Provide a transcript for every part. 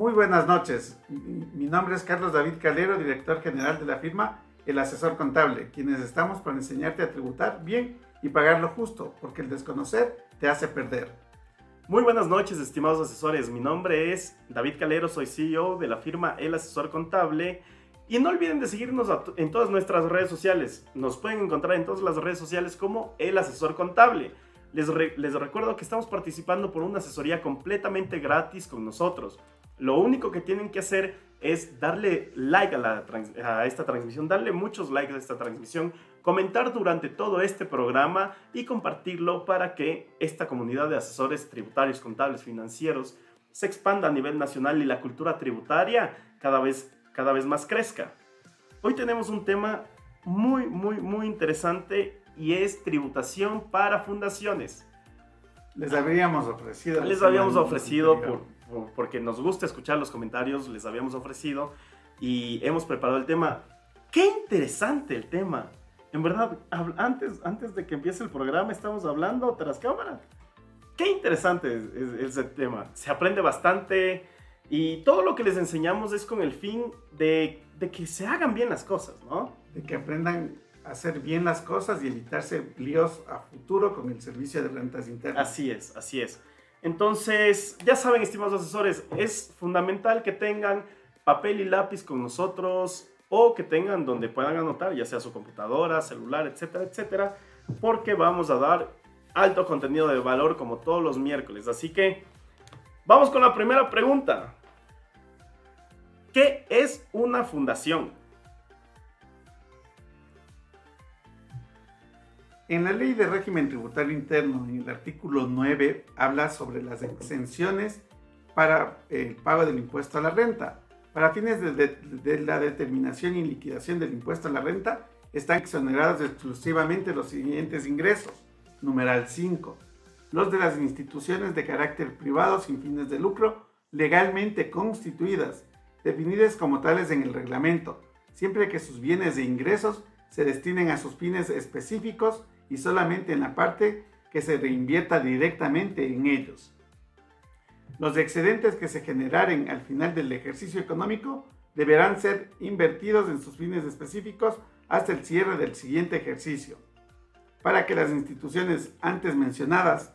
Muy buenas noches. Mi nombre es Carlos David Calero, director general de la firma El Asesor Contable, quienes estamos para enseñarte a tributar bien y pagar lo justo, porque el desconocer te hace perder. Muy buenas noches, estimados asesores. Mi nombre es David Calero, soy CEO de la firma El Asesor Contable. Y no olviden de seguirnos en todas nuestras redes sociales. Nos pueden encontrar en todas las redes sociales como El Asesor Contable. Les, les recuerdo que estamos participando por una asesoría completamente gratis con nosotros. Lo único que tienen que hacer es darle like a, esta transmisión, darle muchos likes a esta transmisión, comentar durante todo este programa y compartirlo para que esta comunidad de asesores tributarios, contables, financieros se expanda a nivel nacional y la cultura tributaria cada vez, cada vez más crezca. Hoy tenemos un tema muy, muy, muy interesante y es tributación para fundaciones. Les habíamos ofrecido. Les habíamos ofrecido por, porque nos gusta escuchar los comentarios, les habíamos ofrecido y hemos preparado el tema. ¡Qué interesante el tema! En verdad, antes, antes de que empiece el programa estamos hablando tras cámara. ¡Qué interesante es, el tema! Se aprende bastante y todo lo que les enseñamos es con el fin de, de que se hagan bien las cosas, ¿no? De que aprendan a hacer bien las cosas y evitarse líos a futuro con el servicio de rentas internas. Así es, así es. Entonces, ya saben, estimados asesores, es fundamental que tengan papel y lápiz con nosotros o que tengan donde puedan anotar, ya sea su computadora, celular, etcétera, etcétera, porque vamos a dar alto contenido de valor como todos los miércoles. Así que vamos con la primera pregunta. ¿Qué es una fundación? En la ley de régimen tributario interno, en el artículo 9, habla sobre las exenciones para el pago del impuesto a la renta. Para fines de, la determinación y liquidación del impuesto a la renta, están exonerados exclusivamente los siguientes ingresos. Numeral 5. Los de las instituciones de carácter privado sin fines de lucro legalmente constituidas, definidas como tales en el reglamento, siempre que sus bienes e ingresos se destinen a sus fines específicos y solamente en la parte que se reinvierta directamente en ellos. Los excedentes que se generen al final del ejercicio económico deberán ser invertidos en sus fines específicos hasta el cierre del siguiente ejercicio, para que las instituciones antes mencionadas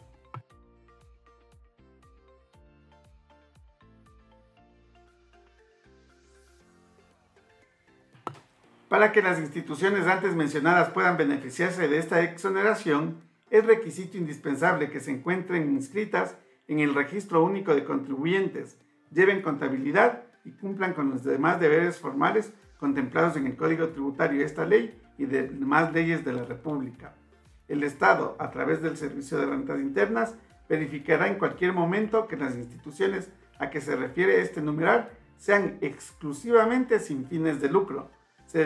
Para que las instituciones antes mencionadas puedan beneficiarse de esta exoneración, es requisito indispensable que se encuentren inscritas en el Registro Único de Contribuyentes, lleven contabilidad y cumplan con los demás deberes formales contemplados en el Código Tributario de esta ley y de demás leyes de la República. El Estado, a través del Servicio de Rentas Internas, verificará en cualquier momento que las instituciones a que se refiere este numeral sean exclusivamente sin fines de lucro, se,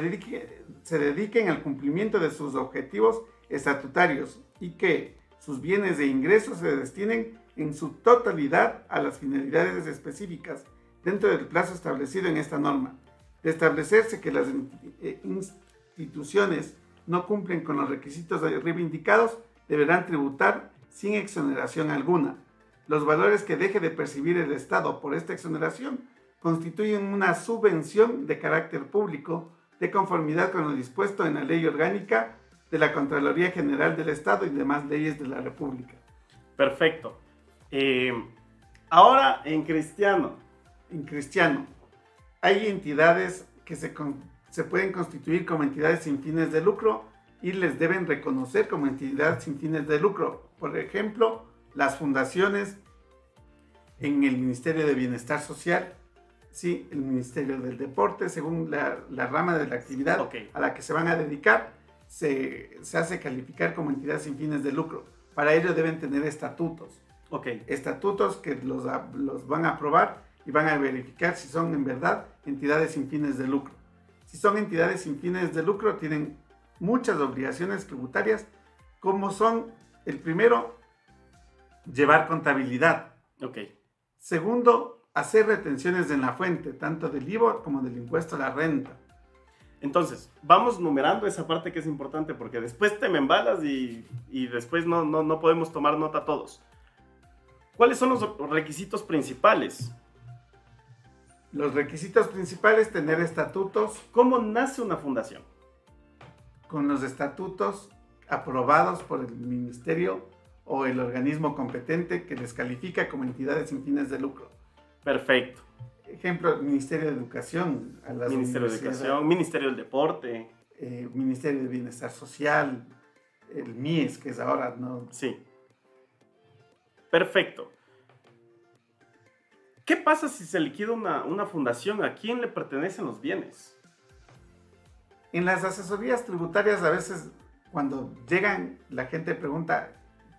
dediquen al cumplimiento de sus objetivos estatutarios y que sus bienes e ingresos se destinen en su totalidad a las finalidades específicas dentro del plazo establecido en esta norma. De establecerse que las eh, instituciones no cumplen con los requisitos arriba indicados, deberán tributar sin exoneración alguna. Los valores que deje de percibir el Estado por esta exoneración constituyen una subvención de carácter público de conformidad con lo dispuesto en la ley orgánica de la Contraloría General del Estado y demás leyes de la República. Perfecto. Eh, ahora en cristiano. En cristiano. Hay entidades que se, se pueden constituir como entidades sin fines de lucro y les deben reconocer como entidad sin fines de lucro. Por ejemplo, las fundaciones en el Ministerio de Bienestar Social, sí, el Ministerio del Deporte, según la, rama de la actividad a la que se van a dedicar, se, hace calificar como entidad sin fines de lucro. Para ello deben tener estatutos. Estatutos que los, los van a aprobar y van a verificar si son en verdad entidades sin fines de lucro. Si son entidades sin fines de lucro, tienen muchas obligaciones tributarias, como son, el primero, llevar contabilidad. Segundo, hacer retenciones en la fuente, tanto del IVA como del impuesto a la renta. Entonces, vamos numerando esa parte que es importante porque después te me embalas y, y después no, no, no, podemos tomar nota todos. ¿Cuáles son los requisitos principales? Los requisitos principales, tener estatutos. ¿Cómo nace una fundación? Con los estatutos aprobados por el ministerio o el organismo competente que les califica como entidades sin fines de lucro. Perfecto. Ejemplo, Ministerio de Educación. A las Ministerio de Educación, Ministerio del Deporte. Eh, Ministerio de Bienestar Social, el MIES, que es ahora, ¿no? Sí. Perfecto. ¿Qué pasa si se liquida una, una fundación? ¿A quién le pertenecen los bienes? En las asesorías tributarias a veces cuando llegan la gente pregunta,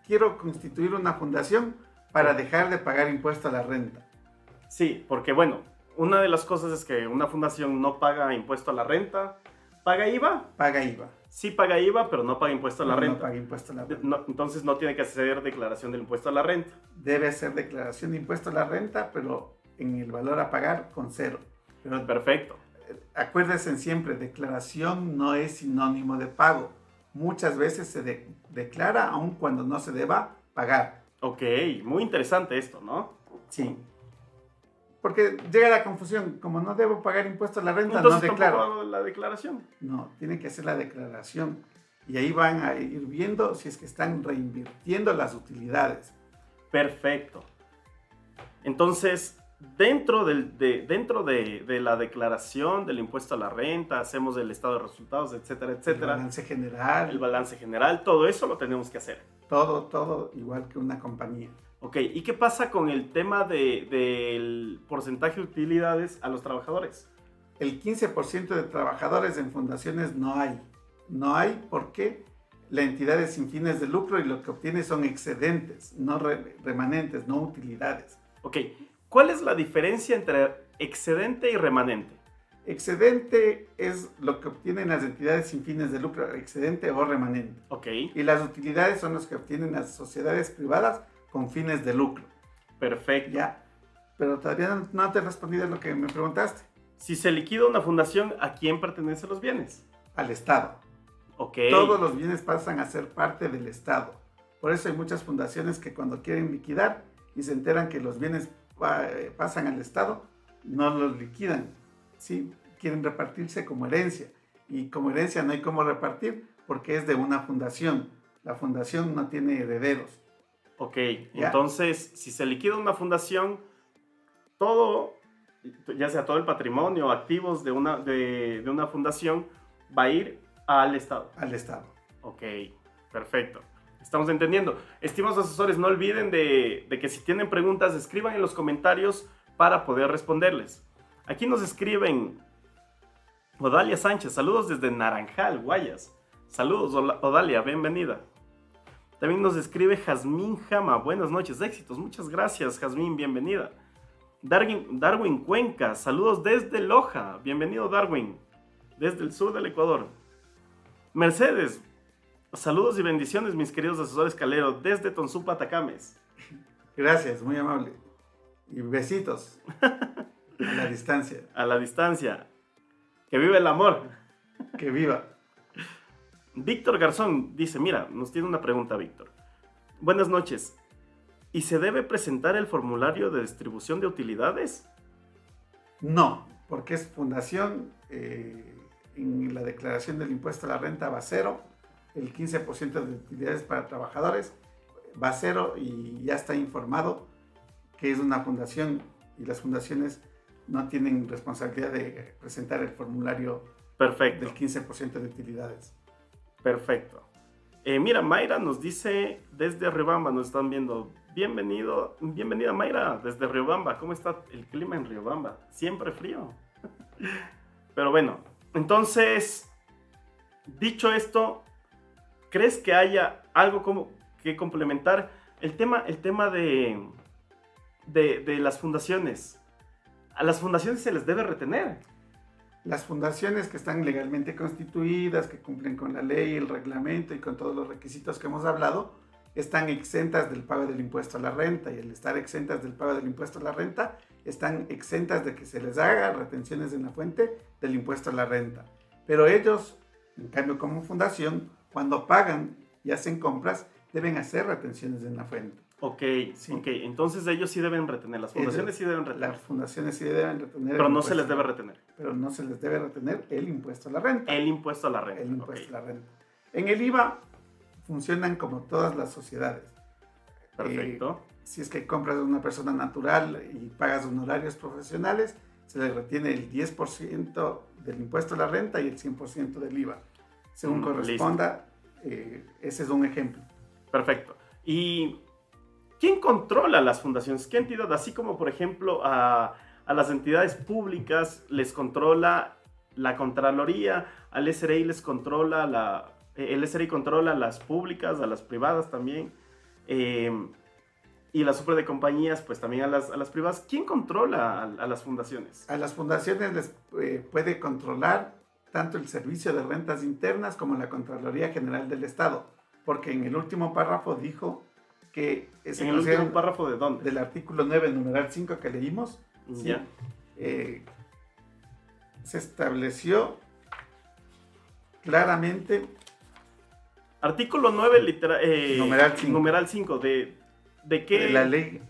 quiero constituir una fundación para dejar de pagar impuesto a la renta. Sí, porque bueno, una de las cosas es que una fundación no paga impuesto a la renta. ¿Paga IVA? Paga IVA. Sí paga IVA, pero no paga impuesto a la renta. No paga impuesto a la renta. entonces no tiene que hacer declaración del impuesto a la renta. Debe hacer declaración de impuesto a la renta, pero en el valor a pagar con cero. Perfecto. Acuérdense siempre, declaración no es sinónimo de pago. Muchas veces se declara aun cuando no se deba pagar. Ok, muy interesante esto, ¿no? Sí. Porque llega la confusión, como no debo pagar impuestos a la renta, no declaro. la declaración. No, tienen que hacer la declaración. Y ahí van a ir viendo si es que están reinvirtiendo las utilidades. Perfecto. Entonces, dentro, del, de, dentro de, de, la declaración del impuesto a la renta, hacemos el estado de resultados, etcétera, etcétera. El balance general. El balance general, todo eso lo tenemos que hacer. Todo, todo igual que una compañía. Ok, ¿y qué pasa con el tema del de, porcentaje de utilidades a los trabajadores? El 15% de trabajadores en fundaciones no hay. No hay porque la entidad es sin fines de lucro y lo que obtiene son excedentes, no remanentes, no utilidades. Ok, ¿cuál es la diferencia entre excedente y remanente? Excedente es lo que obtienen las entidades sin fines de lucro, excedente o remanente. Ok. Y las utilidades son las que obtienen las sociedades privadas con fines de lucro. Perfecto. Ya. Pero todavía no te he respondido a lo que me preguntaste. Si se liquida una fundación, ¿a quién pertenecen los bienes? Al Estado. Ok. Todos los bienes pasan a ser parte del Estado. Por eso hay muchas fundaciones que cuando quieren liquidar y se enteran que los bienes eh, pasan al Estado, no los liquidan. Sí, quieren repartirse como herencia. Y como herencia no hay cómo repartir porque es de una fundación. La fundación no tiene herederos. Ok, entonces, si se liquida una fundación, todo, ya sea todo el patrimonio, activos de una, de, una fundación, va a ir al Estado. Al Estado. Ok, perfecto. Estamos entendiendo. Estimados asesores, no olviden de, de, que si tienen preguntas, escriban en los comentarios para poder responderles. Aquí nos escriben Odalia Sánchez, saludos desde Naranjal, Guayas. Saludos, Odalia, bienvenida. También nos escribe Jazmín Jama. Buenas noches, éxitos. Muchas gracias, Jazmín. Bienvenida. Darwin, Darwin Cuenca. Saludos desde Loja. Bienvenido, Darwin. Desde el sur del Ecuador. Mercedes. Saludos y bendiciones, mis queridos asesores Calero. Desde Tonsupa, Atacames. Gracias, muy amable. Y besitos. A la distancia. A la distancia. Que viva el amor. Que viva. Víctor Garzón dice, mira, nos tiene una pregunta, Víctor. Buenas noches. ¿Y se debe presentar el formulario de distribución de utilidades? No, porque es fundación. Eh, en la declaración del impuesto a la renta va cero. El 15% de utilidades para trabajadores va cero y ya está informado que es una fundación y las fundaciones no tienen responsabilidad de presentar el formulario Perfecto. del 15% de utilidades. Perfecto. Eh, mira, Mayra nos dice desde Riobamba, nos están viendo. Bienvenido, bienvenida Mayra desde Riobamba. ¿Cómo está el clima en Riobamba? Siempre frío. Pero bueno, entonces, dicho esto, ¿crees que haya algo como que complementar? El tema, el tema de, de, de las fundaciones. A las fundaciones se les debe retener. Las fundaciones que están legalmente constituidas, que cumplen con la ley, el reglamento y con todos los requisitos que hemos hablado, están exentas del pago del impuesto a la renta y al estar exentas del pago del impuesto a la renta, están exentas de que se les haga retenciones en la fuente del impuesto a la renta. Pero ellos, en cambio como fundación, cuando pagan y hacen compras, deben hacer retenciones en la fuente. Ok, Sí. ok. Entonces ellos sí deben retener, las fundaciones sí deben retener. Las fundaciones sí deben retener. Pero no se les debe retener. Pero no se les debe retener el impuesto a la renta. El impuesto a la renta. el impuesto ok. a la renta. En el IVA funcionan como todas las sociedades. Perfecto. Si es que compras de una persona natural y pagas honorarios profesionales, se le retiene el 10% del impuesto a la renta y el 100% del IVA. Según Mm, corresponda, eh, ese es un ejemplo. Perfecto. ¿Y quién controla las fundaciones? ¿Qué entidad? Así como, por ejemplo, a, a las entidades públicas les controla la Contraloría, al SRI les controla la... El SRI controla a las públicas, a las privadas también. eh, y la super de compañías, pues también a las, a las privadas. ¿Quién controla a, a las fundaciones? A las fundaciones les eh, puede controlar tanto el Servicio de Rentas Internas como la Contraloría General del Estado, porque en el último párrafo dijo que se ¿En el último párrafo de dónde? del artículo 9, numeral 5 que leímos, sí, Ya. eh, se estableció claramente Artículo 9, litera, eh, Numeral cinco. numeral 5, de, de qué... de la ley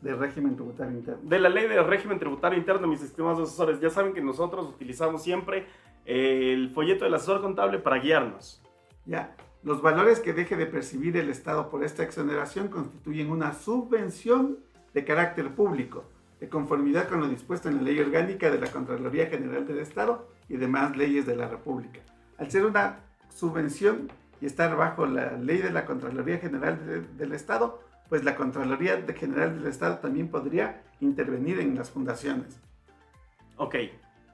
de régimen tributario interno. de la ley de régimen tributario interno, mis estimados asesores. Ya saben que nosotros utilizamos siempre el folleto del asesor contable para guiarnos. Ya, los valores que deje de percibir el Estado por esta exoneración constituyen una subvención de carácter público, de conformidad con lo dispuesto en la Ley Orgánica de la Contraloría General del Estado y demás leyes de la República. Al ser una subvención y estar bajo la ley de la Contraloría General de- del Estado, pues la Contraloría General del Estado también podría intervenir en las fundaciones. Ok,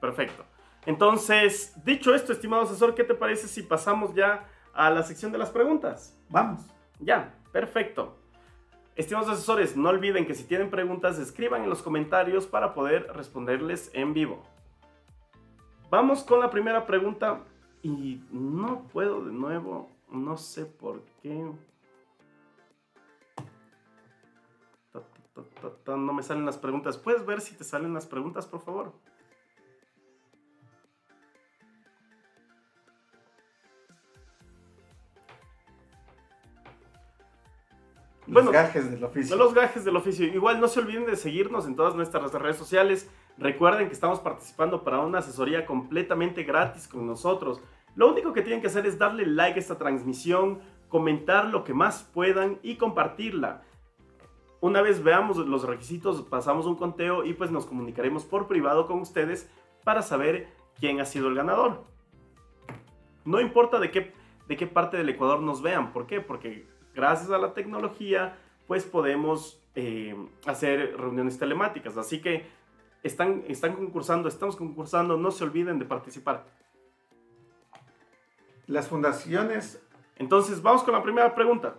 perfecto. Entonces, dicho esto, estimado asesor, ¿qué te parece si pasamos ya a la sección de las preguntas? Vamos. Ya, perfecto. Estimados asesores, no olviden que si tienen preguntas, escriban en los comentarios para poder responderles en vivo. Vamos con la primera pregunta y no puedo de nuevo, no sé por qué. No me salen las preguntas. ¿Puedes ver si te salen las preguntas, por favor? Los Bueno, gajes del oficio. Los gajes del oficio. Igual no se olviden de seguirnos en todas nuestras redes sociales. Recuerden que estamos participando para una asesoría completamente gratis con nosotros. Lo único que tienen que hacer es darle like a esta transmisión, comentar lo que más puedan y compartirla. Una vez veamos los requisitos, pasamos un conteo y pues nos comunicaremos por privado con ustedes para saber quién ha sido el ganador. No importa de qué, de qué parte del Ecuador nos vean. ¿Por qué? Porque gracias a la tecnología pues podemos eh, hacer reuniones telemáticas. Así que están, están concursando, estamos concursando, no se olviden de participar. Las fundaciones Entonces, vamos con la primera pregunta.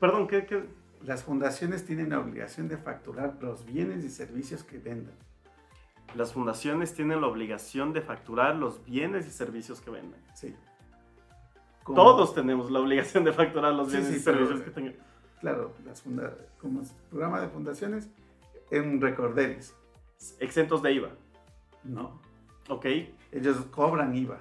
Perdón, ¿qué? qué? Las fundaciones tienen la obligación de facturar los bienes y servicios que vendan. Las fundaciones tienen la obligación de facturar los bienes y servicios que venden. Sí. Como- Todos tenemos la obligación de facturar los bienes sí, y servicios pero- que tengan. Claro, las funda como programa de fundaciones en Recorderis. Exentos de IVA. No. ¿Ok? Ellos cobran IVA.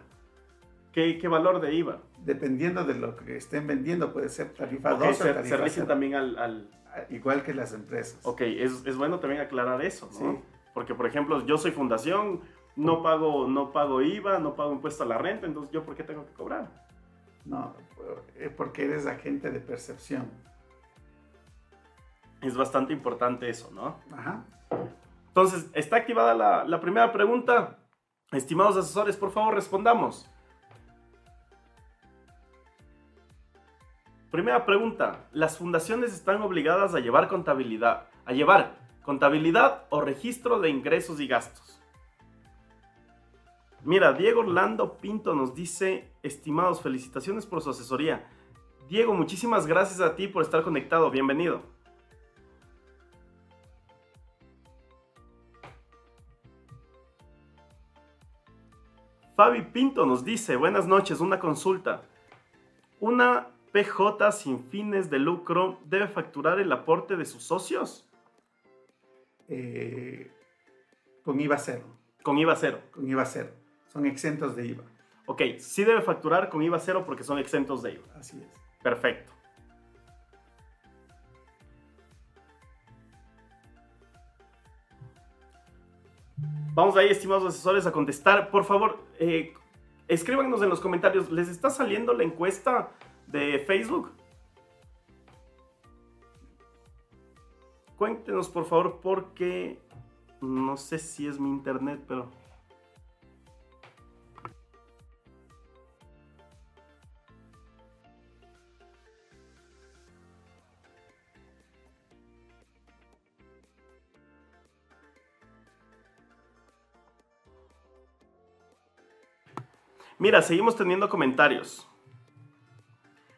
¿Qué, qué valor de IVA? Dependiendo de lo que estén vendiendo, puede ser tarifa Ok, 2 o se, tarifa se también al, al- Igual que las empresas. Ok, es, es bueno también aclarar eso, ¿no? Sí. Porque, por ejemplo, yo soy fundación, no pago, no pago IVA, no pago impuesto a la renta, entonces ¿yo por qué tengo que cobrar? No, porque eres agente de percepción. Es bastante importante eso, ¿no? Ajá. Entonces, está activada la, la primera pregunta. Estimados asesores, por favor, respondamos. Primera pregunta. ¿Las fundaciones están obligadas a llevar contabilidad, a llevar contabilidad o registro de ingresos y gastos? Mira, Diego Orlando Pinto nos dice, estimados, felicitaciones por su asesoría. Diego, muchísimas gracias a ti por estar conectado. Bienvenido. Fabi Pinto nos dice, buenas noches, una consulta. ¿Una PJ sin fines de lucro debe facturar el aporte de sus socios? Eh, con IVA cero. Con IVA cero. Con IVA cero. Son exentos de IVA. Ok, sí debe facturar con IVA cero porque son exentos de IVA. Así es. Perfecto. Vamos ahí, estimados asesores, a contestar. Por favor, eh, escríbanos en los comentarios. ¿Les está saliendo la encuesta de Facebook? Cuéntenos, por favor, porque no sé si es mi internet, pero... Mira, seguimos teniendo comentarios.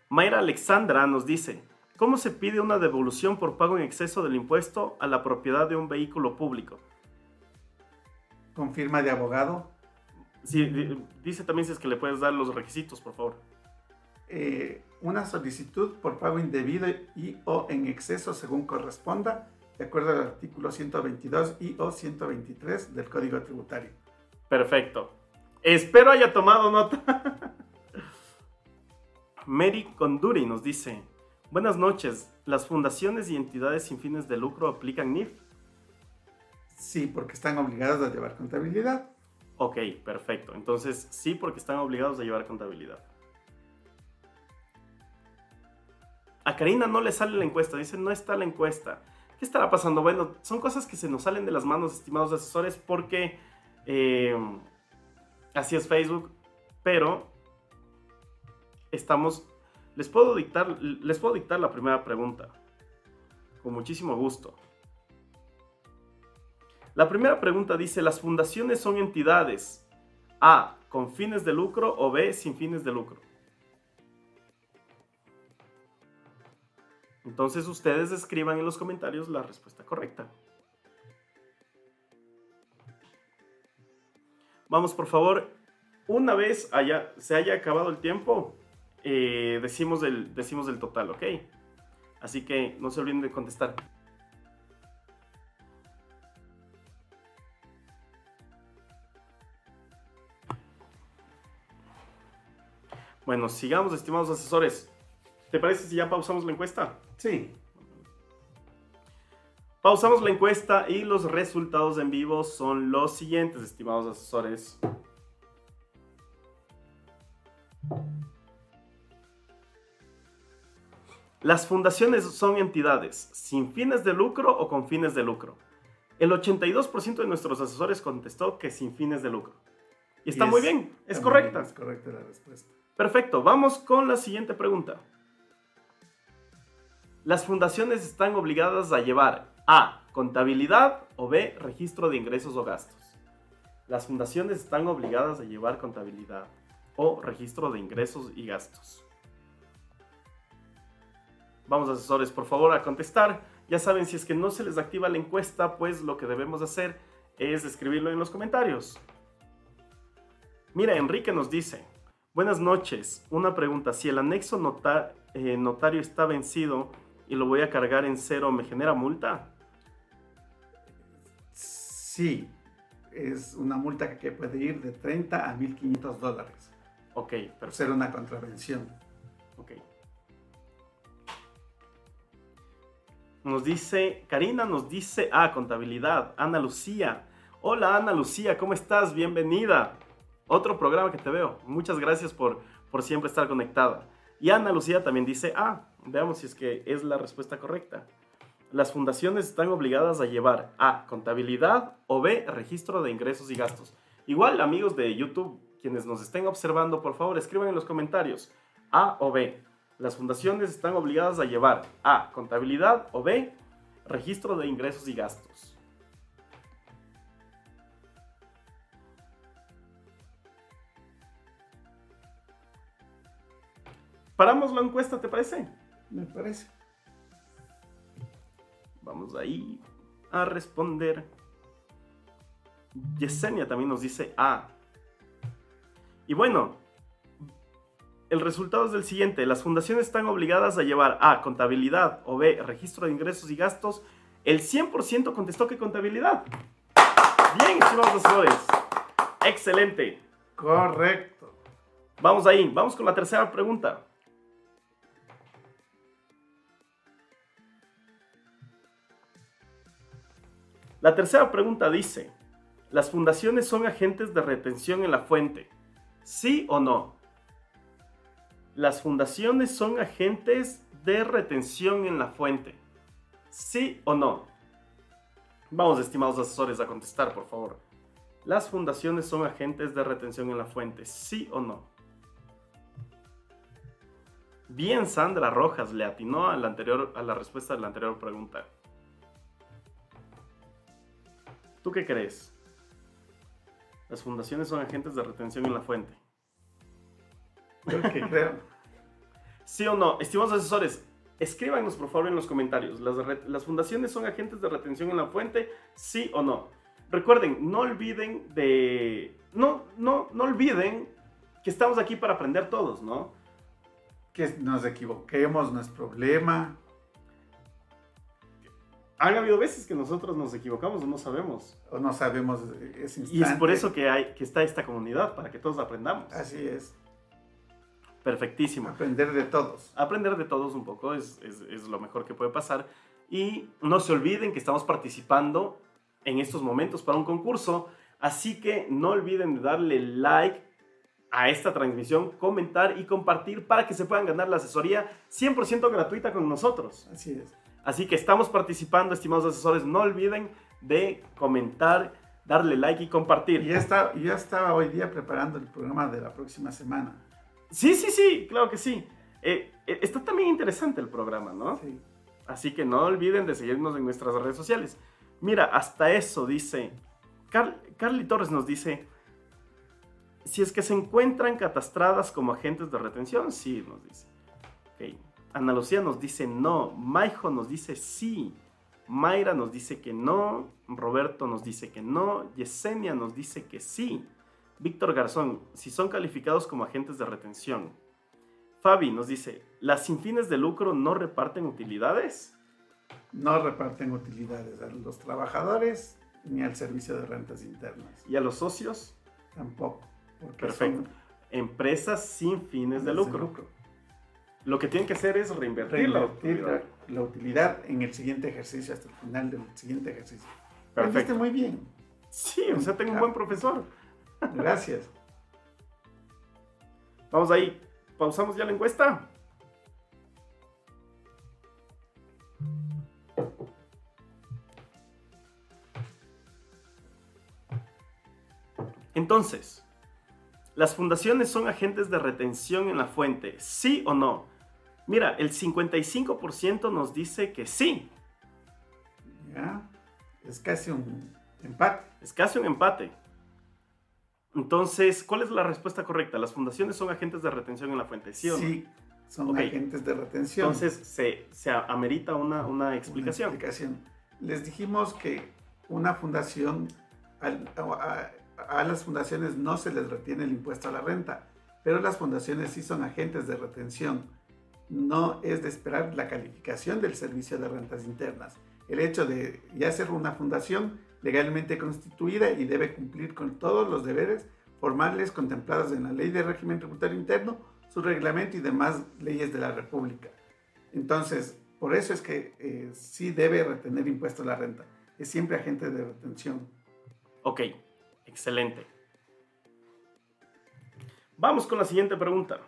Mayra Alexandra nos dice, ¿cómo se pide una devolución por pago en exceso del impuesto a la propiedad de un vehículo público? ¿Con firma de abogado? Sí, dice también si es que le puedes dar los requisitos, por favor. Eh, una solicitud por pago indebido y o en exceso según corresponda, de acuerdo al artículo 122 y o 123 del Código Tributario. Perfecto. Espero haya tomado nota. Mary Conduri nos dice, buenas noches, ¿las fundaciones y entidades sin fines de lucro aplican NIF? Sí, porque están obligadas a llevar contabilidad. Ok, perfecto. Entonces, sí, porque están obligados a llevar contabilidad. A Karina no le sale la encuesta, dice, no está la encuesta. ¿Qué estará pasando? Bueno, son cosas que se nos salen de las manos, estimados asesores, porque... Eh, Así es Facebook, pero estamos... Les puedo dictar, les puedo dictar la primera pregunta. Con muchísimo gusto. La primera pregunta dice, ¿las fundaciones son entidades A, con fines de lucro o B, sin fines de lucro? Entonces ustedes escriban en los comentarios la respuesta correcta. Vamos, por favor, una vez se haya acabado el tiempo, eh, decimos, el, decimos el total, ¿ok? Así que no se olviden de contestar. Bueno, sigamos, estimados asesores. ¿Te parece si ya pausamos la encuesta? Sí. Pausamos la encuesta y los resultados en vivo son los siguientes, estimados asesores. Las fundaciones son entidades sin fines de lucro o con fines de lucro. El 82% de nuestros asesores contestó que sin fines de lucro. Y está muy bien, es correcta. es correcta la respuesta. Perfecto, vamos con la siguiente pregunta. Las fundaciones están obligadas a llevar A. Contabilidad o B. Registro de ingresos o gastos. Las fundaciones están obligadas a llevar contabilidad o registro de ingresos y gastos. Vamos asesores, por favor, a contestar. Ya saben, si es que no se les activa la encuesta, pues lo que debemos hacer es escribirlo en los comentarios. Mira, Enrique nos dice, buenas noches, una pregunta, si el anexo eh, notario está vencido y lo voy a cargar en cero, ¿me genera multa? Sí, es una multa que puede ir de 30 a 1.500 dólares. Ok, pero ser una contravención. Ok. Nos dice, Karina nos dice, ah, contabilidad, Ana Lucía. Hola Ana Lucía, ¿cómo estás? Bienvenida. Otro programa que te veo. Muchas gracias por, por siempre estar conectada. Y Ana Lucía también dice, ah, veamos si es que es la respuesta correcta. Las fundaciones están obligadas a llevar A, contabilidad o B, registro de ingresos y gastos. Igual, amigos de YouTube, quienes nos estén observando, por favor, escriban en los comentarios A o B. Las fundaciones están obligadas a llevar A, contabilidad o B, registro de ingresos y gastos. Paramos la encuesta, ¿te parece? Me parece. Vamos ahí a responder. Yesenia también nos dice A. Y bueno, el resultado es el siguiente. Las fundaciones están obligadas a llevar A, contabilidad o B, registro de ingresos y gastos. El 100% contestó que contabilidad. Bien, estimados asesores. Excelente. Correcto. Vamos ahí, vamos con la tercera pregunta. La tercera pregunta dice, ¿Las fundaciones son agentes de retención en la fuente? ¿Sí o no? Las fundaciones son agentes de retención en la fuente. ¿Sí o no? Vamos, estimados asesores, a contestar, por favor. ¿Las fundaciones son agentes de retención en la fuente? ¿Sí o no? Bien, Sandra Rojas le atinó a la, anterior, a la respuesta de la anterior pregunta. ¿Tú qué crees? Las fundaciones son agentes de retención en la fuente. Yo que creo. ¿Sí o no? Estimados asesores, escríbanos por favor en los comentarios. ¿Las, ¿Las, fundaciones son agentes de retención en la fuente? ¿Sí o no? Recuerden, no olviden de... No, no, no olviden que estamos aquí para aprender todos, ¿no? Que nos equivoquemos no es problema. Han habido veces que nosotros nos equivocamos o no sabemos. O no sabemos ese instante. Y es por eso que, hay, que está esta comunidad, para que todos aprendamos. Así es. Perfectísimo. Aprender de todos. Aprender de todos un poco es, es, es, lo mejor que puede pasar. Y no se olviden que estamos participando en estos momentos para un concurso. Así que no olviden de darle like a esta transmisión, comentar y compartir para que se puedan ganar la asesoría 100% gratuita con nosotros. Así es. Así que estamos participando, estimados asesores. No olviden de comentar, darle like y compartir. Y ya, está, ya estaba hoy día preparando el programa de la próxima semana. Sí, sí, sí, claro que sí. Eh, eh, está también interesante el programa, ¿no? Sí. Así que no olviden de seguirnos en nuestras redes sociales. Mira, hasta eso dice. Carly Torres nos dice. Si es que se encuentran catastradas como agentes de retención, sí, nos dice. Okay. Ana Lucía nos dice no. Maijo nos dice sí. Mayra nos dice que no. Roberto nos dice que no. Yesenia nos dice que sí. Víctor Garzón, si son calificados como agentes de retención. Fabi nos dice, ¿las sin fines de lucro no reparten utilidades? No reparten utilidades a los trabajadores ni al servicio de rentas internas. ¿Y a los socios? Tampoco. Perfecto. Empresas sin fines de lucro. lucro. Lo que tienen que hacer es reinvertir, reinvertir la, utilidad. La, utilidad en el siguiente ejercicio, hasta el final del siguiente ejercicio. Perfecto. muy bien. Sí, o sea, tengo un buen profesor. Gracias. Vamos ahí. Pausamos ya la encuesta. Entonces, ¿las fundaciones son agentes de retención en la fuente? ¿Sí o no? Mira, el 55% nos dice que sí. Ya, es casi un empate. Es casi un empate. Entonces, ¿cuál es la respuesta correcta? ¿Las fundaciones son agentes de retención en la fuente? Sí, ¿o no? sí son agentes de retención. Entonces, se, se amerita una, una, explicación. una, explicación. Les dijimos que una fundación, a, a, las fundaciones no se les retiene el impuesto a la renta, pero las fundaciones sí son agentes de retención. No es de esperar la calificación del servicio de rentas internas. El hecho de ya ser una fundación legalmente constituida y debe cumplir con todos los deberes formales contemplados en la Ley de Régimen Tributario Interno, su reglamento y demás leyes de la República. Entonces, por eso es que eh, sí debe retener impuesto la renta. Es siempre agente de retención. Ok, excelente. Vamos con la siguiente pregunta.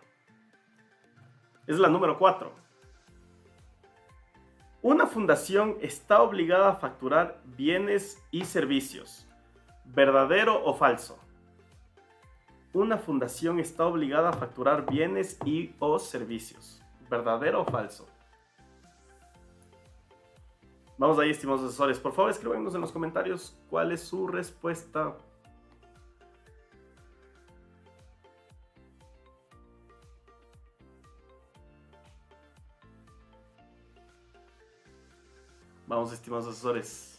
Es la número 4. Una fundación está obligada a facturar bienes y servicios. ¿Verdadero o falso? Una fundación está obligada a facturar bienes y o servicios. ¿Verdadero o falso? Vamos ahí, estimados asesores. Por favor, escríbanos en los comentarios cuál es su respuesta. Vamos, estimados asesores.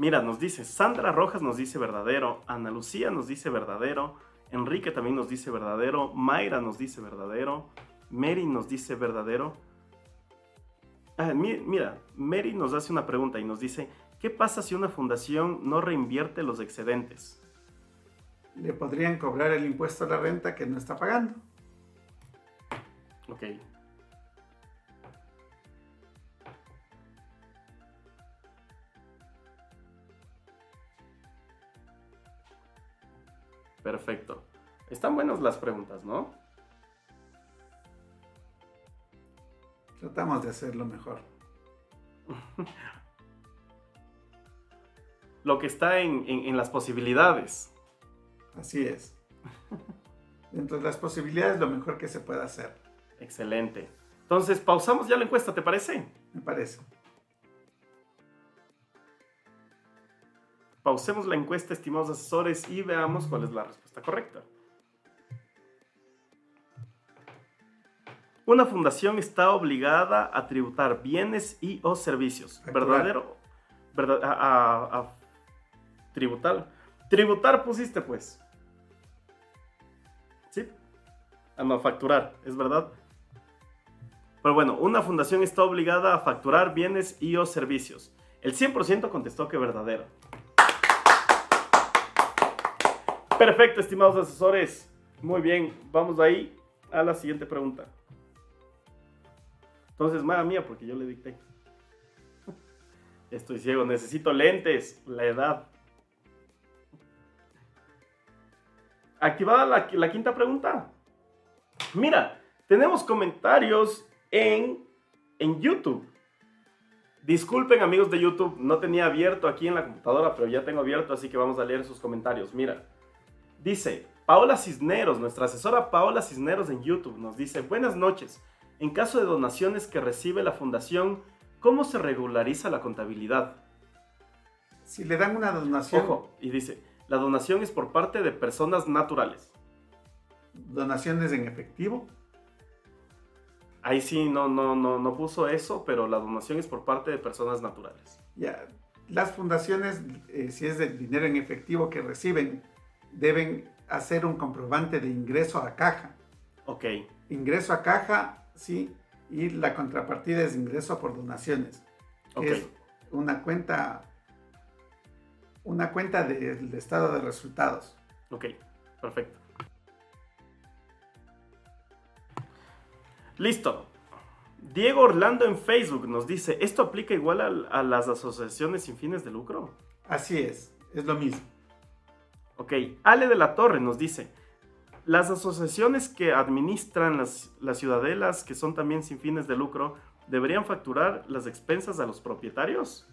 Mira, nos dice, Sandra Rojas nos dice verdadero, Ana Lucía nos dice verdadero, Enrique también nos dice verdadero, Mayra nos dice verdadero, Mary nos dice verdadero. Ah, mira, Mary nos hace una pregunta y nos dice, ¿qué pasa si una fundación no reinvierte los excedentes? Le podrían cobrar el impuesto a la renta que no está pagando. Ok. Perfecto. Están buenas las preguntas, ¿no? Tratamos de hacerlo mejor. Lo que está en, las posibilidades. Así es. Dentro de las posibilidades, lo mejor que se pueda hacer. Excelente. Entonces, pausamos ya la encuesta, ¿te parece? Me parece. Pausemos la encuesta, estimados asesores, y veamos cuál es la respuesta correcta. Una fundación está obligada a tributar bienes y o servicios. ¿Verdadero? Verdad, a, tributar. Tributar pusiste, pues. ¿Sí? A no facturar, ¿es verdad? Pero bueno, una fundación está obligada a facturar bienes y o servicios. El 100% contestó que verdadero. Perfecto, estimados asesores. Muy bien, vamos ahí a la siguiente pregunta. Entonces, mala mía, porque yo le dicté. Estoy ciego, necesito lentes, la edad. Activada la, la quinta pregunta. Mira, tenemos comentarios en, en YouTube. Disculpen amigos de YouTube, no tenía abierto aquí en la computadora, pero ya tengo abierto, así que vamos a leer sus comentarios. Mira, Dice, Paola Cisneros, nuestra asesora Paola Cisneros en YouTube, nos dice, buenas noches. En caso de donaciones que recibe la fundación, ¿cómo se regulariza la contabilidad? Si le dan una donación... Ojo, y dice, la donación es por parte de personas naturales. ¿Donaciones en efectivo? Ahí sí, no, no, no, no puso eso, pero la donación es por parte de personas naturales. Ya, las fundaciones, eh, si es de dinero en efectivo que reciben, deben hacer un comprobante de ingreso a caja. Ok. Ingreso a caja, sí, y la contrapartida es ingreso por donaciones. Ok. es una cuenta, una cuenta del estado de resultados. Ok, perfecto. Listo. Diego Orlando en Facebook nos dice, ¿esto aplica igual a las asociaciones sin fines de lucro? Así es, es lo mismo. Ok, Ale de la Torre nos dice, las asociaciones que administran las, las ciudadelas, que son también sin fines de lucro, ¿deberían facturar las expensas a los propietarios?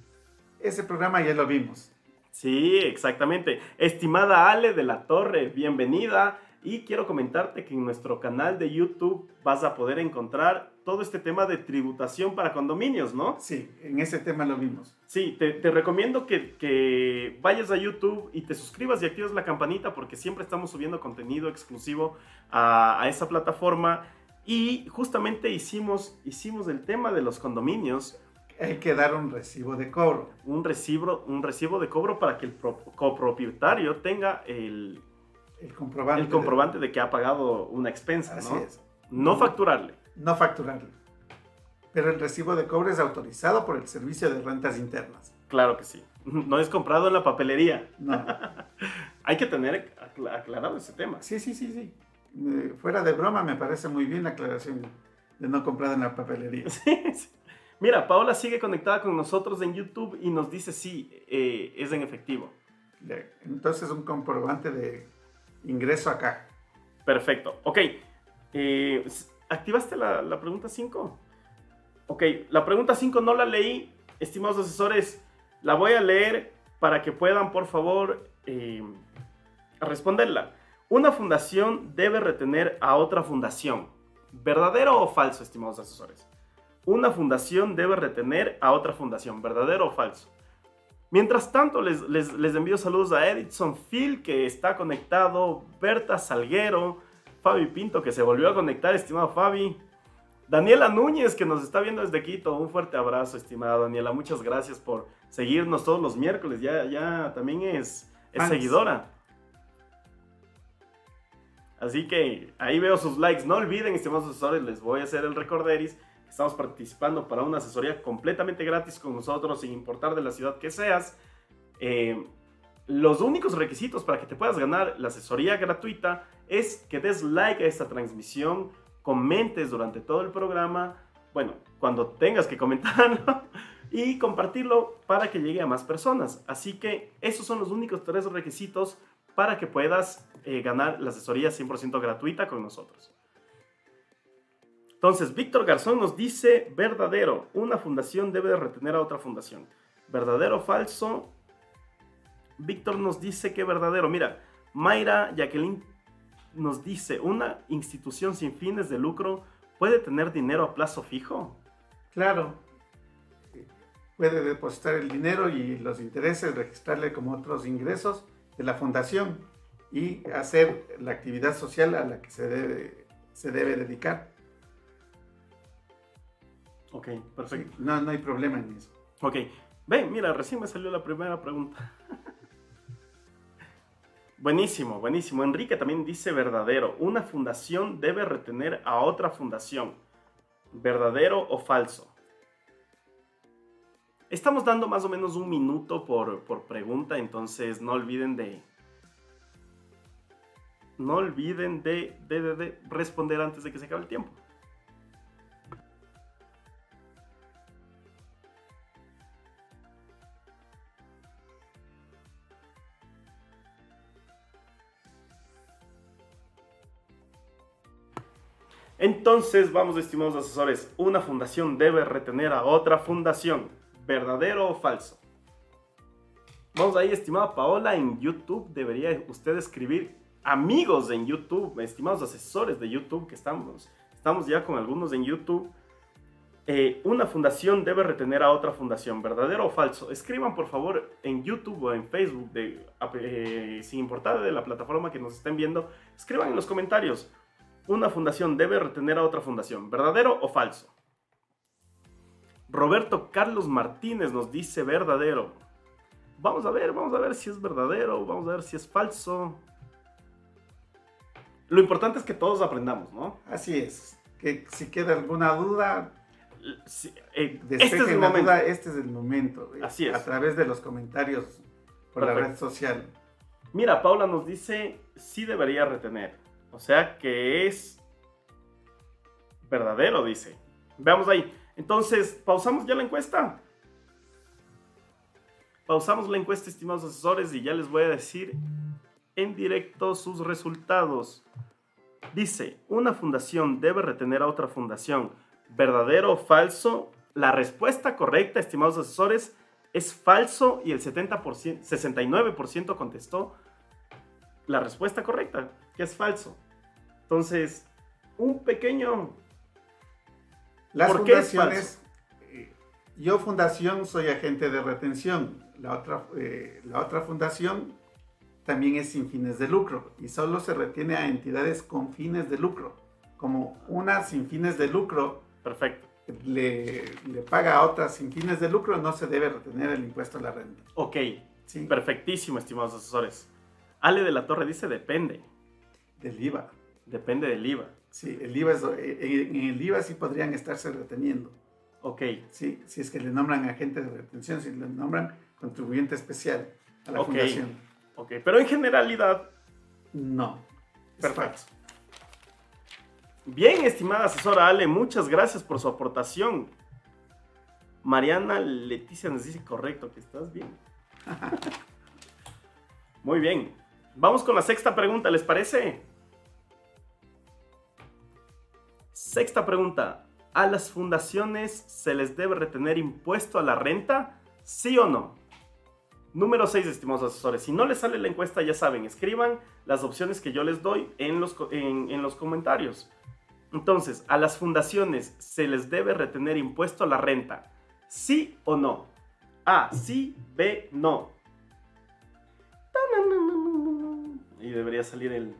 Ese programa ya lo vimos. Sí, exactamente. Estimada Ale de la Torre, bienvenida. Y quiero comentarte que en nuestro canal de YouTube vas a poder encontrar todo este tema de tributación para condominios, ¿no? Sí, en ese tema lo vimos. Sí, te, recomiendo que, vayas a YouTube y te suscribas y actives la campanita porque siempre estamos subiendo contenido exclusivo a, esa plataforma. Y justamente hicimos, hicimos el tema de los condominios. Hay que dar un recibo de cobro. Un recibo, un recibo de cobro para que el copropietario tenga el, el comprobante, el comprobante de... que ha pagado una expensa, Así es. No facturarle. No facturarle. Pero el recibo de cobro es autorizado por el Servicio de Rentas Internas. Claro que sí. No es comprado en la papelería. No. Hay que tener aclarado ese tema. Sí, sí, sí, sí. Eh, fuera de broma, me parece muy bien la aclaración de no comprado en la papelería. Sí, Mira, Paola sigue conectada con nosotros en YouTube y nos dice sí, eh, es en efectivo. Entonces un comprobante de ingreso acá. Perfecto. Ok. Eh, ¿Activaste la, pregunta 5? Ok, la pregunta 5 no la leí, estimados asesores. La voy a leer para que puedan, por favor, eh, responderla. Una fundación debe retener a otra fundación. ¿Verdadero o falso, estimados asesores? Una fundación debe retener a otra fundación. ¿Verdadero o falso? Mientras tanto, les, les, envío saludos a Edison Phil, que está conectado, Berta Salguero, Fabi Pinto, que se volvió a conectar, estimado Fabi. Daniela Núñez, que nos está viendo desde Quito. Un fuerte abrazo, estimada Daniela. Muchas gracias por seguirnos todos los miércoles. Ya, ya también es, es seguidora. Así que ahí veo sus likes. No olviden, estimados asesores, les voy a hacer el recorderis. Estamos participando para una asesoría completamente gratis con nosotros, sin importar de la ciudad que seas. Eh, los únicos requisitos para que te puedas ganar la asesoría gratuita es que des like a esta transmisión, comentes durante todo el programa, bueno, cuando tengas que comentarlo, y compartirlo para que llegue a más personas. Así que esos son los únicos tres requisitos para que puedas eh, ganar la asesoría 100% gratuita con nosotros. Entonces, Víctor Garzón nos dice, verdadero, una fundación debe retener a otra fundación. Verdadero o falso, Víctor nos dice que verdadero. Mira, Mayra Jacqueline nos dice, ¿una institución sin fines de lucro puede tener dinero a plazo fijo? Claro. Puede depositar el dinero y los intereses, registrarle como otros ingresos de la fundación y hacer la actividad social a la que se debe, se debe dedicar. Ok, perfecto. no, no hay problema en eso. Ok, ven, mira, recién me salió la primera pregunta. buenísimo, buenísimo. Enrique también dice verdadero. Una fundación debe retener a otra fundación. ¿Verdadero o falso? Estamos dando más o menos un minuto por, por pregunta, entonces no olviden de, no olviden de, de, responder antes de que se acabe el tiempo. Entonces, vamos, estimados asesores, una fundación debe retener a otra fundación, ¿verdadero o falso? Vamos ahí, estimada Paola, en YouTube debería usted escribir amigos en YouTube, estimados asesores de YouTube, que estamos, estamos ya con algunos en YouTube, eh, una fundación debe retener a otra fundación, ¿verdadero o falso? Escriban por favor en YouTube o en Facebook, de, eh, sin importar de la plataforma que nos estén viendo, escriban en los comentarios, una fundación debe retener a otra fundación, ¿verdadero o falso? Roberto Carlos Martínez nos dice verdadero. Vamos a ver, vamos a ver si es verdadero, vamos a ver si es falso. Lo importante es que todos aprendamos, ¿no? Así es. Que si queda alguna duda, eh, este es el momento. este es el momento. Así es. A través de los comentarios por la red social. Mira, Paula nos dice, sí debería retener. O sea que es verdadero, dice. Veamos ahí. Entonces, pausamos ya la encuesta. Pausamos la encuesta, estimados asesores, y ya les voy a decir en directo sus resultados. Dice, una fundación debe retener a otra fundación. ¿Verdadero o falso? La respuesta correcta, estimados asesores, es falso y el 70%, 69% contestó la respuesta correcta, que es falso. Entonces, un pequeño... Las ¿Por fundaciones, eh, yo fundación soy agente de retención. La otra, eh, la otra fundación también es sin fines de lucro y solo se retiene a entidades con fines de lucro. Como una sin fines de lucro, perfecto, le, le paga a otra sin fines de lucro, no se debe retener el impuesto a la renta. Ok, sí. perfectísimo, estimados asesores. Ale de la Torre dice depende. Del IVA. Depende del IVA. Sí, el IVA en el IVA sí podrían estarse reteniendo. Ok. Sí, si es que le nombran agente de retención, si le nombran contribuyente especial a la fundación. Ok, pero en generalidad. No. Perfecto. Bien, estimada asesora Ale, muchas gracias por su aportación. Mariana Leticia nos dice correcto, que estás bien. Muy bien. Vamos con la sexta pregunta, ¿les parece? Sexta pregunta. ¿A las fundaciones se les debe retener impuesto a la renta? ¿Sí o no? Número 6, estimados asesores. Si no les sale la encuesta, ya saben, escriban las opciones que yo les doy en los, en, los comentarios. Entonces, a las fundaciones se les debe retener impuesto a la renta. ¿Sí o no? A, sí, B, no. Y debería salir el,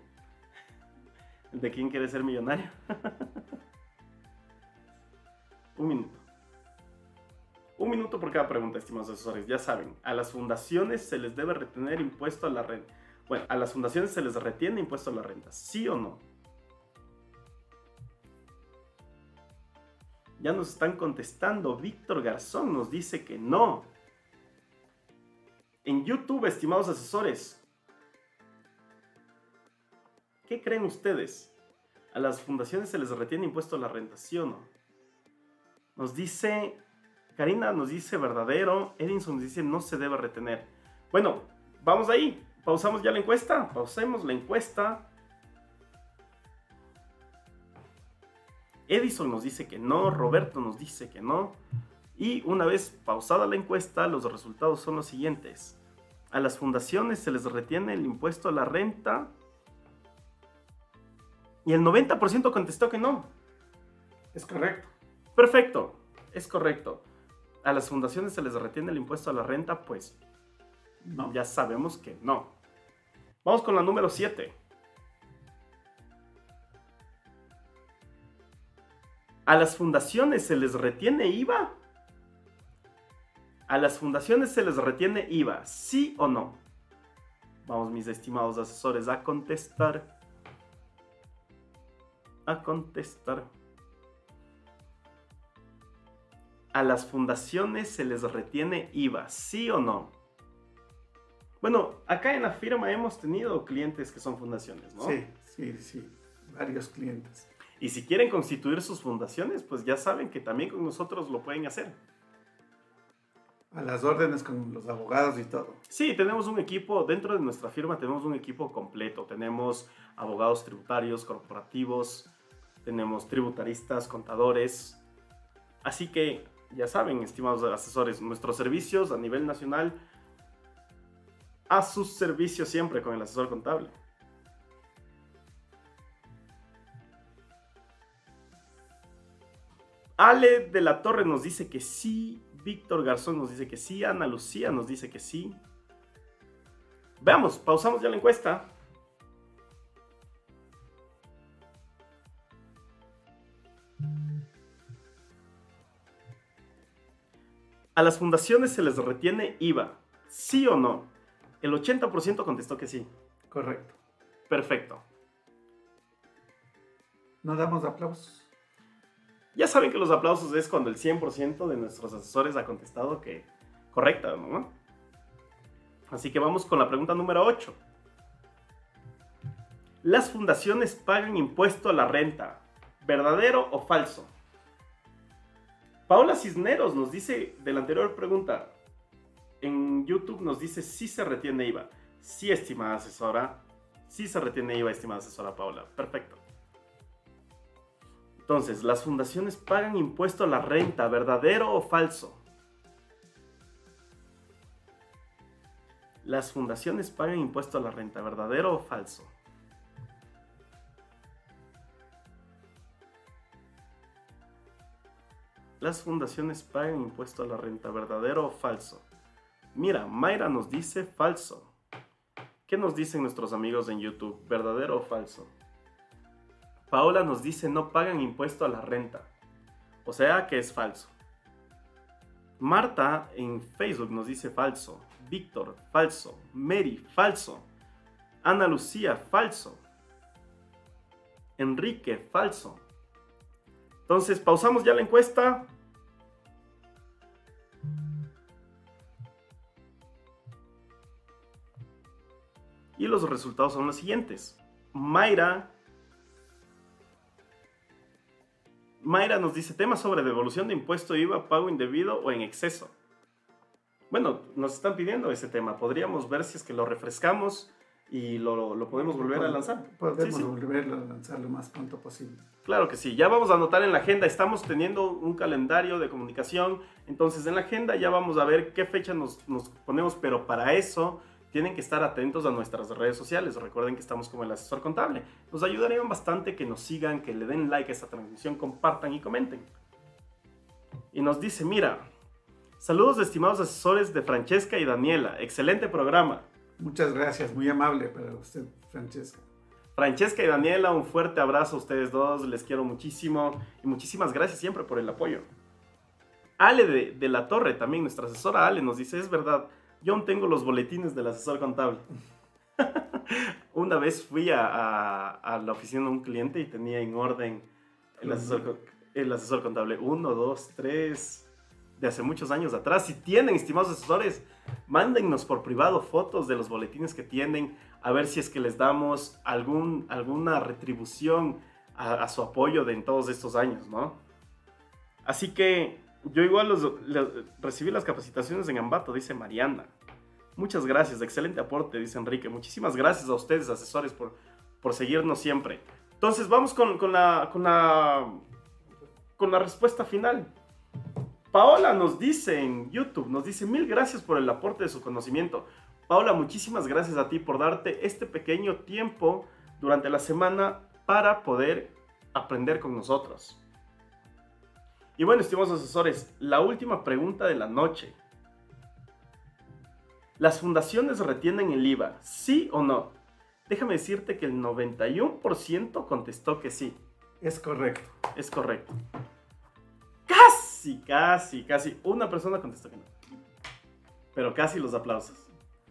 el de quién quiere ser millonario. Un minuto. Un minuto por cada pregunta, estimados asesores. Ya saben, a las fundaciones se les debe retener impuesto a la renta. Bueno, a las fundaciones se les retiene impuesto a la renta, ¿sí o no? Ya nos están contestando. Víctor Garzón nos dice que no. En YouTube, estimados asesores, ¿qué creen ustedes? ¿A las fundaciones se les retiene impuesto a la renta, sí o no? Nos dice, Karina nos dice verdadero, Edinson nos dice no se debe retener. Bueno, vamos ahí. Pausamos ya la encuesta. Pausemos la encuesta. Edison nos dice que no, Roberto nos dice que no. Y una vez pausada la encuesta, los resultados son los siguientes. A las fundaciones se les retiene el impuesto a la renta. Y el 90% contestó que no. Es correcto. Perfecto, es correcto. A las fundaciones se les retiene el impuesto a la renta, pues no. ya sabemos que no. Vamos con la número 7. ¿A las fundaciones se les retiene IVA? ¿A las fundaciones se les retiene IVA? ¿Sí o no? Vamos, mis estimados asesores, a contestar. A contestar. ¿A las fundaciones se les retiene IVA? ¿Sí o no? Bueno, acá en la firma hemos tenido clientes que son fundaciones, ¿no? Sí, sí, sí. Varios clientes. Y si quieren constituir sus fundaciones, pues ya saben que también con nosotros lo pueden hacer. A las órdenes con los abogados y todo. Sí, tenemos un equipo, dentro de nuestra firma tenemos un equipo completo. Tenemos abogados tributarios, corporativos, tenemos tributaristas, contadores. Así que ya saben, estimados asesores, nuestros servicios a nivel nacional, a sus servicios siempre con el asesor contable. Ale de la Torre nos dice que sí. Víctor Garzón nos dice que sí. Ana Lucía nos dice que sí. Veamos, pausamos ya la encuesta. A las fundaciones se les retiene IVA, ¿sí o no? El 80% contestó que sí. Correcto. Perfecto. ¿No damos aplausos? Ya saben que los aplausos es cuando el 100% de nuestros asesores ha contestado que correcta, ¿no? Así que vamos con la pregunta número 8. ¿Las fundaciones pagan impuesto a la renta? ¿Verdadero o falso? Paola Cisneros nos dice de la anterior pregunta, en YouTube nos dice si se retiene IVA. Sí, estimada asesora. Sí se retiene IVA, estimada asesora Paola. Perfecto. Entonces, las fundaciones pagan impuesto a la renta, ¿verdadero o falso? Las fundaciones pagan impuesto a la renta, ¿verdadero o falso? Las fundaciones pagan impuesto a la renta, ¿verdadero o falso? Mira, Mayra nos dice falso. ¿Qué nos dicen nuestros amigos en YouTube? ¿Verdadero o falso? Paola nos dice no pagan impuesto a la renta. O sea que es falso. Marta en Facebook nos dice falso. Víctor, falso. Mary, falso. Ana Lucía, falso. Enrique, falso. Entonces, pausamos ya la encuesta. Y los resultados son los siguientes. Mayra Mayra nos dice, tema sobre devolución de impuesto IVA, pago indebido o en exceso. Bueno, nos están pidiendo ese tema. Podríamos ver si es que lo refrescamos y lo, lo podemos volver a lanzar. Podemos volver a lanzar lo más pronto posible. Claro que sí. Ya vamos a anotar en la agenda. Estamos teniendo un calendario de comunicación. Entonces en la agenda ya vamos a ver qué fecha nos, nos ponemos. Pero para eso tienen que estar atentos a nuestras redes sociales. Recuerden que estamos como el asesor contable. Nos ayudarían bastante que nos sigan, que le den like a esta transmisión, compartan y comenten. Y nos dice, mira, saludos estimados asesores de Francesca y Daniela. Excelente programa. Muchas gracias, muy amable para usted, Francesca. Francesca y Daniela, un fuerte abrazo a ustedes dos, les quiero muchísimo y muchísimas gracias siempre por el apoyo. Ale de, de, la Torre, también nuestra asesora Ale, nos dice, es verdad, yo aún tengo los boletines del asesor contable. Una vez fui a, la oficina de un cliente y tenía en orden el asesor, el asesor contable 1, 2, 3, de hace muchos años atrás. Si tienen, estimados asesores, mándennos por privado fotos de los boletines que tienen, a ver si es que les damos algún, alguna retribución a, a su apoyo de en todos estos años, ¿no? Así que yo igual los, recibí las capacitaciones en Ambato, dice Mariana. Muchas gracias, excelente aporte, dice Enrique. Muchísimas gracias a ustedes, asesores, por, por seguirnos siempre. Entonces, vamos con, con, la, con, la, con la respuesta final. Paola nos dice en YouTube, nos dice mil gracias por el aporte de su conocimiento. Paola, muchísimas gracias a ti por darte este pequeño tiempo durante la semana para poder aprender con nosotros. Y bueno, estimados asesores, la última pregunta de la noche. ¿Las fundaciones retienen el IVA? ¿Sí o no? Déjame decirte que el 91% contestó que sí. Es correcto. Es correcto. Casi, casi, casi. Una persona contestó que no. Pero casi los aplausos.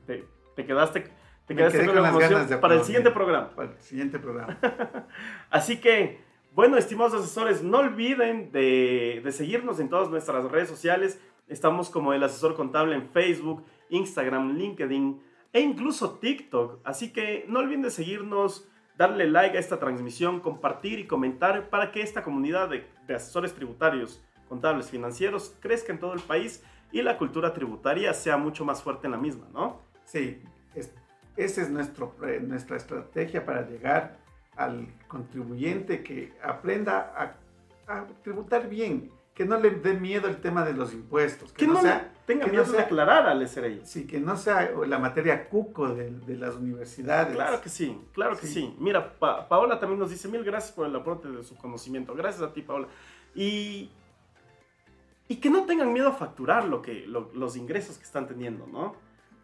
Te, te quedaste, te quedaste con con la las emoción ganas de para el siguiente programa. Para el siguiente programa. Así que, bueno, estimados asesores, no olviden de, seguirnos en todas nuestras redes sociales. Estamos como el asesor contable en Facebook, Instagram, LinkedIn e incluso TikTok. Así que no olviden de seguirnos, darle like a esta transmisión, compartir y comentar para que esta comunidad de, asesores tributarios, contables, financieros crezca en todo el país y la cultura tributaria sea mucho más fuerte en la misma, ¿no? Sí, es- esa es nuestro, eh, nuestra estrategia para llegar al contribuyente que aprenda a, a tributar bien, que no le dé miedo el tema de los impuestos, Que que, no, no sea, tenga que no miedo de sea- declarar al SRI. sí, que no sea la materia cuco de, de las universidades. Claro que sí, claro que sí. Sí. Mira, Pa- Paola también nos dice mil gracias por el aporte de su conocimiento. Gracias a ti, Paola. Y, y que no tengan miedo a facturar lo que, lo- los ingresos que están teniendo, ¿no?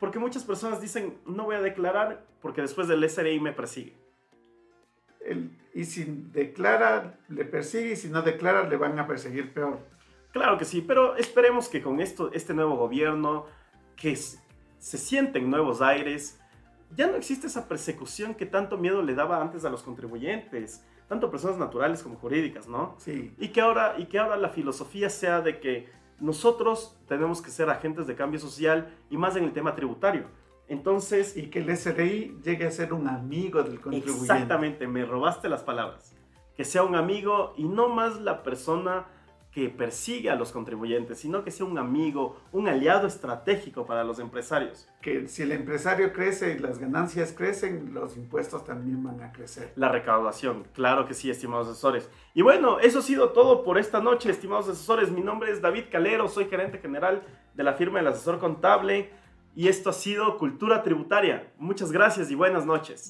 Porque muchas personas dicen, no voy a declarar porque después del SRI me persigue. El- y si declara, le persigue, y si no declara, le van a perseguir peor. Claro que sí, pero esperemos que con esto, este nuevo gobierno, que se sienten nuevos aires, ya no existe esa persecución que tanto miedo le daba antes a los contribuyentes, tanto personas naturales como jurídicas, ¿no? Sí, Y que ahora, y que ahora la filosofía sea de que nosotros tenemos que ser agentes de cambio social y más en el tema tributario. Entonces, y que el SRI llegue a ser un amigo del contribuyente. exactamente, me robaste las palabras. Que sea un amigo y no más la persona que persigue a los contribuyentes, sino que sea un amigo, un aliado estratégico para los empresarios. Que si el empresario crece y las ganancias crecen, los impuestos también van a crecer. La recaudación, claro que sí, estimados asesores. Y bueno, eso ha sido todo por esta noche, estimados asesores. Mi nombre es David Calero, soy gerente general de la firma del asesor contable y esto ha sido Cultura Tributaria. Muchas gracias y buenas noches.